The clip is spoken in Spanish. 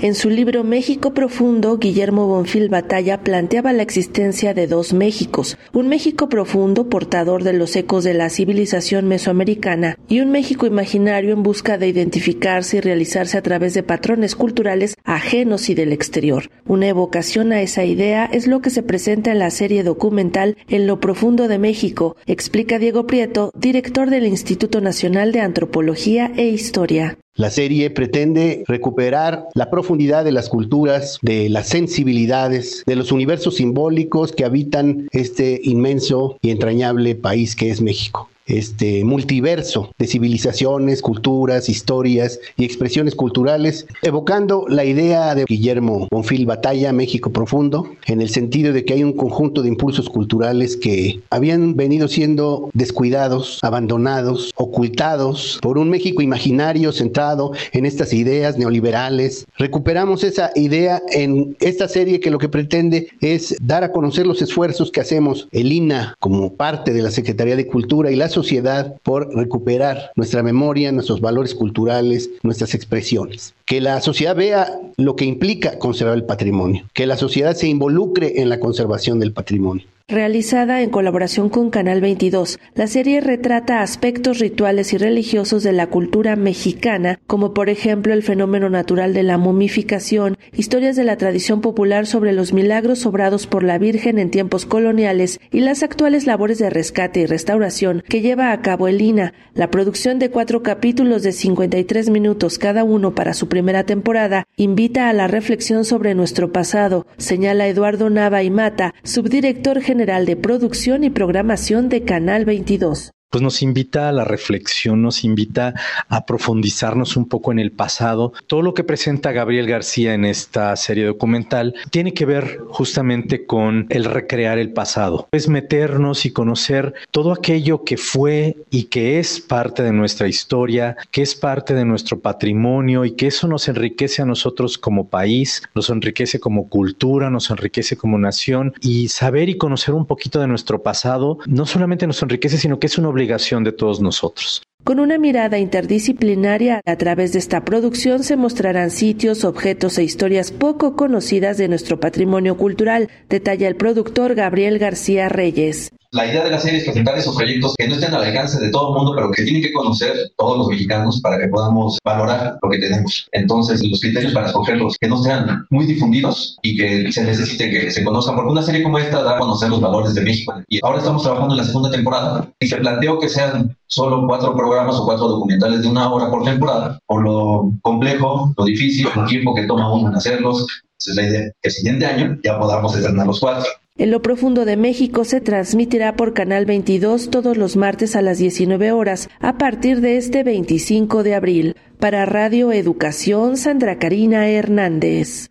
En su libro México Profundo, Guillermo Bonfil Batalla planteaba la existencia de dos Méxicos, un México profundo portador de los ecos de la civilización mesoamericana y un México imaginario en busca de identificarse y realizarse a través de patrones culturales ajenos y del exterior. Una evocación a esa idea es lo que se presenta en la serie documental En lo profundo de México, explica Diego Prieto, director del Instituto Nacional de Antropología e Historia. La serie pretende recuperar la profundidad de las culturas, de las sensibilidades, de los universos simbólicos que habitan este inmenso y entrañable país que es México este multiverso de civilizaciones, culturas, historias y expresiones culturales, evocando la idea de Guillermo Bonfil Batalla, México Profundo, en el sentido de que hay un conjunto de impulsos culturales que habían venido siendo descuidados, abandonados, ocultados por un México imaginario centrado en estas ideas neoliberales. Recuperamos esa idea en esta serie que lo que pretende es dar a conocer los esfuerzos que hacemos el INA como parte de la Secretaría de Cultura y la sociedad por recuperar nuestra memoria, nuestros valores culturales, nuestras expresiones. Que la sociedad vea lo que implica conservar el patrimonio, que la sociedad se involucre en la conservación del patrimonio. Realizada en colaboración con Canal 22, la serie retrata aspectos rituales y religiosos de la cultura mexicana, como por ejemplo el fenómeno natural de la momificación, historias de la tradición popular sobre los milagros obrados por la Virgen en tiempos coloniales y las actuales labores de rescate y restauración que lleva a cabo el INA. La producción de cuatro capítulos de 53 minutos cada uno para su primera temporada invita a la reflexión sobre nuestro pasado, señala Eduardo Nava y Mata, subdirector general General de Producción y Programación de Canal 22 pues nos invita a la reflexión, nos invita a profundizarnos un poco en el pasado. Todo lo que presenta Gabriel García en esta serie documental tiene que ver justamente con el recrear el pasado. Es meternos y conocer todo aquello que fue y que es parte de nuestra historia, que es parte de nuestro patrimonio y que eso nos enriquece a nosotros como país, nos enriquece como cultura, nos enriquece como nación y saber y conocer un poquito de nuestro pasado no solamente nos enriquece, sino que es una Con una mirada interdisciplinaria, a través de esta producción se mostrarán sitios, objetos e historias poco conocidas de nuestro patrimonio cultural, detalla el productor Gabriel García Reyes. La idea de la serie es presentar esos proyectos que no estén al alcance de todo el mundo, pero que tienen que conocer todos los mexicanos para que podamos valorar lo que tenemos. Entonces, los criterios para escogerlos que no sean muy difundidos y que se necesite que se conozcan, porque una serie como esta da a conocer los valores de México. Y ahora estamos trabajando en la segunda temporada y se planteó que sean solo cuatro programas o cuatro documentales de una hora por temporada, por lo complejo, lo difícil, el tiempo que toma uno en hacerlos. Esa es la idea, el siguiente año ya podamos estrenar los cuatro. En lo profundo de México se transmitirá por Canal 22 todos los martes a las 19 horas a partir de este 25 de abril. Para Radio Educación, Sandra Karina Hernández.